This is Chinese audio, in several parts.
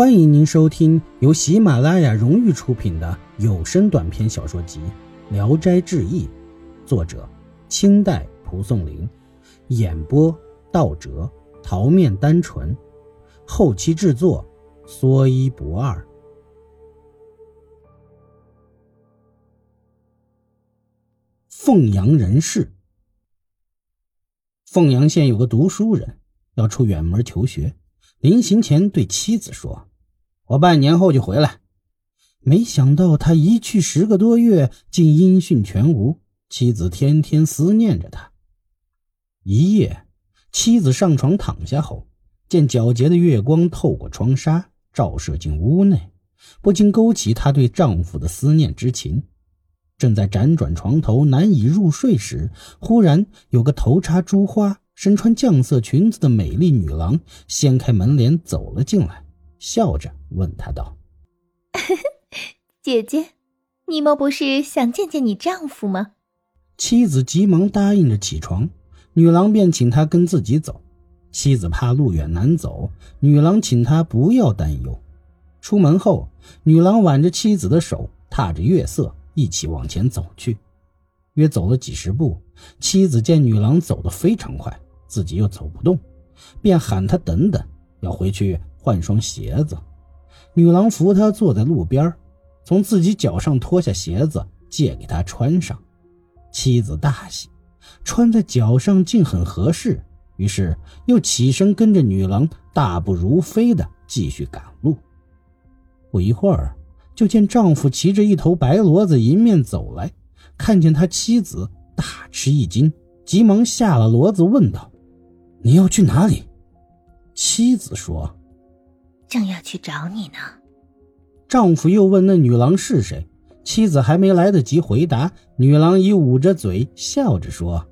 欢迎您收听由喜马拉雅荣誉出品的有声短篇小说集《聊斋志异》，作者清代蒲松龄，演播道哲、桃面单纯，后期制作说一不二。凤阳人士，凤阳县有个读书人要出远门求学。临行前对妻子说：“我半年后就回来。”没想到他一去十个多月，竟音讯全无。妻子天天思念着他。一夜，妻子上床躺下后，见皎洁的月光透过窗纱照射进屋内，不禁勾起她对丈夫的思念之情。正在辗转床头难以入睡时，忽然有个头插珠花。身穿绛色裙子的美丽女郎掀开门帘走了进来，笑着问他道：“姐姐，你莫不是想见见你丈夫吗？”妻子急忙答应着起床，女郎便请他跟自己走。妻子怕路远难走，女郎请他不要担忧。出门后，女郎挽着妻子的手，踏着月色一起往前走去。约走了几十步，妻子见女郎走得非常快。自己又走不动，便喊她等等，要回去换双鞋子。女郎扶他坐在路边，从自己脚上脱下鞋子借给他穿上。妻子大喜，穿在脚上竟很合适，于是又起身跟着女郎大步如飞的继续赶路。不一会儿，就见丈夫骑着一头白骡子迎面走来，看见他妻子大吃一惊，急忙下了骡子问道。你要去哪里？妻子说：“正要去找你呢。”丈夫又问那女郎是谁。妻子还没来得及回答，女郎已捂着嘴笑着说：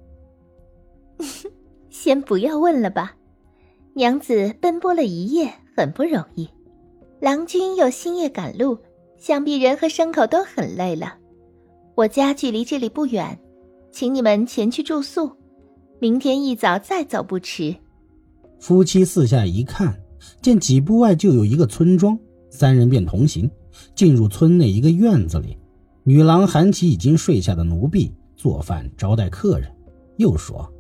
“先不要问了吧，娘子奔波了一夜，很不容易。郎君又星夜赶路，想必人和牲口都很累了。我家距离这里不远，请你们前去住宿。”明天一早再走不迟。夫妻四下一看，见几步外就有一个村庄，三人便同行，进入村内一个院子里。女郎喊起已经睡下的奴婢做饭招待客人，又说：“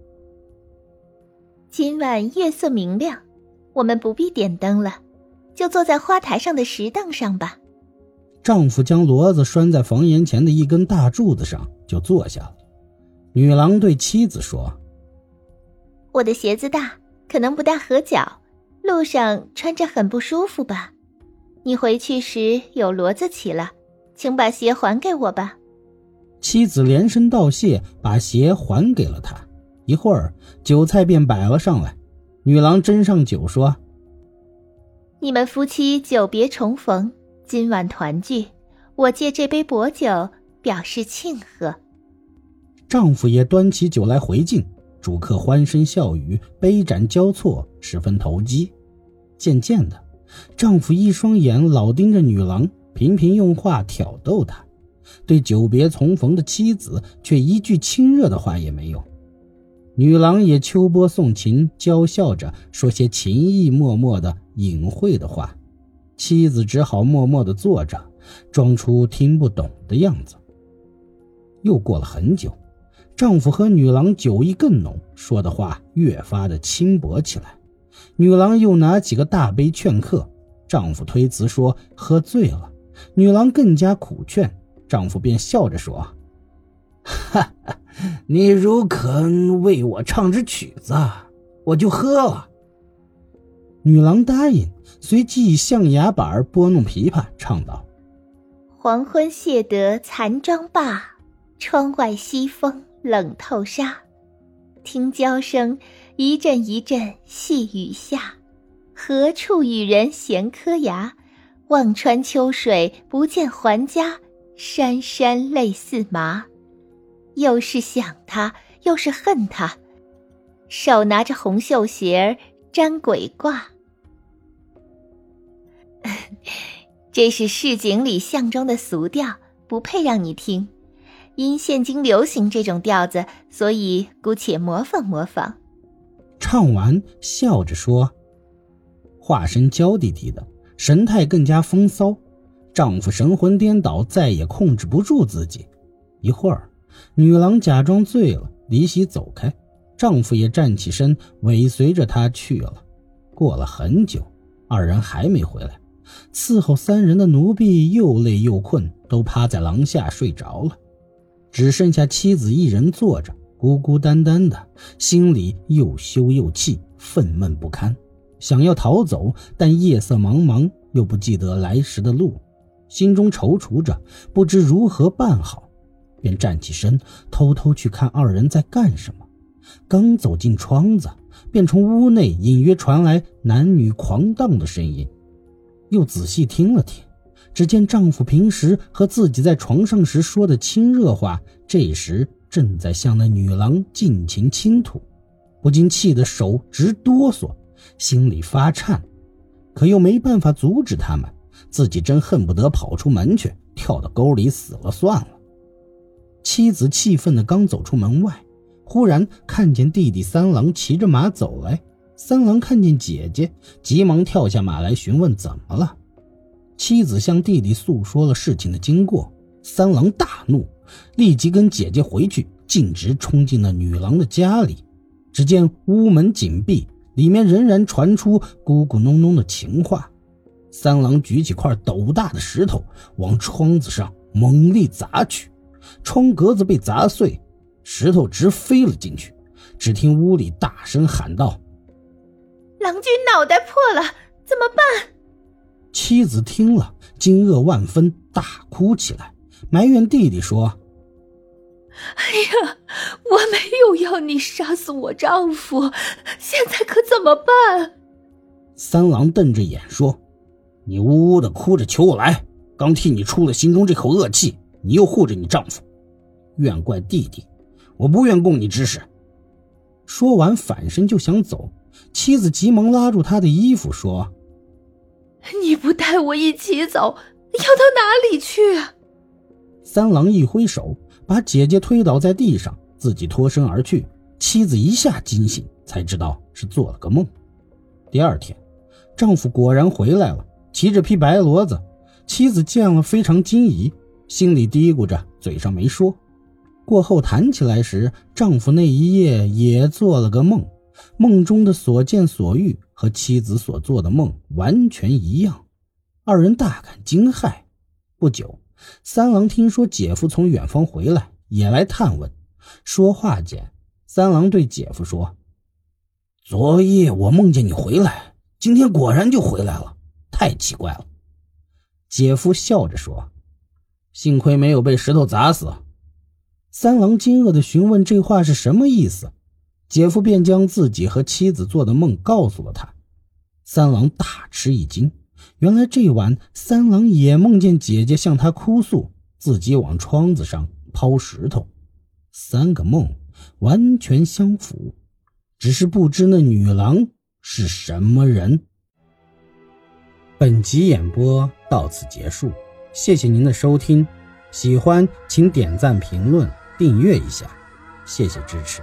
今晚月色明亮，我们不必点灯了，就坐在花台上的石凳上吧。”丈夫将骡子拴在房檐前的一根大柱子上，就坐下了。女郎对妻子说。我的鞋子大，可能不大合脚，路上穿着很不舒服吧？你回去时有骡子骑了，请把鞋还给我吧。妻子连声道谢，把鞋还给了他。一会儿，酒菜便摆了上来。女郎斟上酒说：“你们夫妻久别重逢，今晚团聚，我借这杯薄酒表示庆贺。”丈夫也端起酒来回敬。主客欢声笑语，杯盏交错，十分投机。渐渐的，丈夫一双眼老盯着女郎，频频用话挑逗她；对久别重逢的妻子，却一句亲热的话也没有。女郎也秋波送情，娇笑着说些情意脉脉的隐晦的话，妻子只好默默的坐着，装出听不懂的样子。又过了很久。丈夫和女郎酒意更浓，说的话越发的轻薄起来。女郎又拿几个大杯劝客，丈夫推辞说喝醉了。女郎更加苦劝，丈夫便笑着说：“ 哈哈，你如肯为我唱支曲子，我就喝了。”女郎答应，随即以象牙板拨弄琵琶，唱道：“黄昏谢得残妆罢，窗外西风。”冷透纱，听娇声一阵一阵细雨下。何处与人闲磕牙？望穿秋水不见还家，潸潸泪似麻。又是想他，又是恨他，手拿着红绣鞋儿沾鬼挂。这是市井里巷中的俗调，不配让你听。因现今流行这种调子，所以姑且模仿模仿。唱完，笑着说：“话声娇滴滴的，神态更加风骚。丈夫神魂颠倒，再也控制不住自己。一会儿，女郎假装醉了，离席走开，丈夫也站起身，尾随着她去了。过了很久，二人还没回来，伺候三人的奴婢又累又困，都趴在廊下睡着了，只剩下妻子一人坐着，孤孤单单的，心里又羞又气，愤懑不堪，想要逃走，但夜色茫茫，又不记得来时的路。心中踌躇着，不知如何办好，便站起身，偷偷去看二人在干什么。刚走进窗子，便从屋内隐约传来男女狂荡的声音。又仔细听了听，只见丈夫平时和自己在床上时说的亲热话，这时 正在向那女郎尽情倾吐，不禁气得手直哆嗦，心里发颤，可又没办法阻止他们。自己真恨不得跑出门去，跳到沟里死了算了。妻子气愤的刚走出门外，忽然看见弟弟三郎骑着马走来。三郎看见姐姐，急忙跳下马来询问怎么了。妻子向弟弟诉说了事情的经过。三郎大怒，立即跟姐姐回去，径直冲进了女郎的家里。只见屋门紧闭，里面仍然传出咕咕哝哝的情话。三郎举起块斗大的石头，往窗子上猛力砸去，窗格子被砸碎，石头直飞了进去。只听屋里大声喊道：“郎君脑袋破了，怎么办？”妻子听了，惊愕万分，大哭起来，埋怨弟弟说：“哎呀，我没有要你杀死我丈夫，现在可怎么办？”三郎瞪着眼说。你呜呜的哭着求我来，刚替你出了心中这口恶气，你又护着你丈夫，怨怪弟弟，我不愿供你指使。说完反身就想走，妻子急忙拉住他的衣服说：“你不带我一起走，要到哪里去？”三郎一挥手，把姐姐推倒在地上，自己脱身而去。妻子一下惊醒，才知道是做了个梦。第二天，丈夫果然回来了。骑着匹白骡子，妻子见了非常惊疑，心里嘀咕着，嘴上没说。过后谈起来时，丈夫那一夜也做了个梦，梦中的所见所遇和妻子所做的梦完全一样，二人大感惊骇。不久，三郎听说姐夫从远方回来，也来探问。说话间，三郎对姐夫说：“昨夜我梦见你回来，今天果然就回来了。”太奇怪了，姐夫笑着说：“幸亏没有被石头砸死。”三郎惊愕的询问这话是什么意思，姐夫便将自己和妻子做的梦告诉了他。三郎大吃一惊，原来这晚三郎也梦见姐姐向他哭诉，自己往窗子上抛石头，三个梦完全相符，只是不知那女郎是什么人。本集演播到此结束，谢谢您的收听，喜欢请点赞、评论、订阅一下，谢谢支持。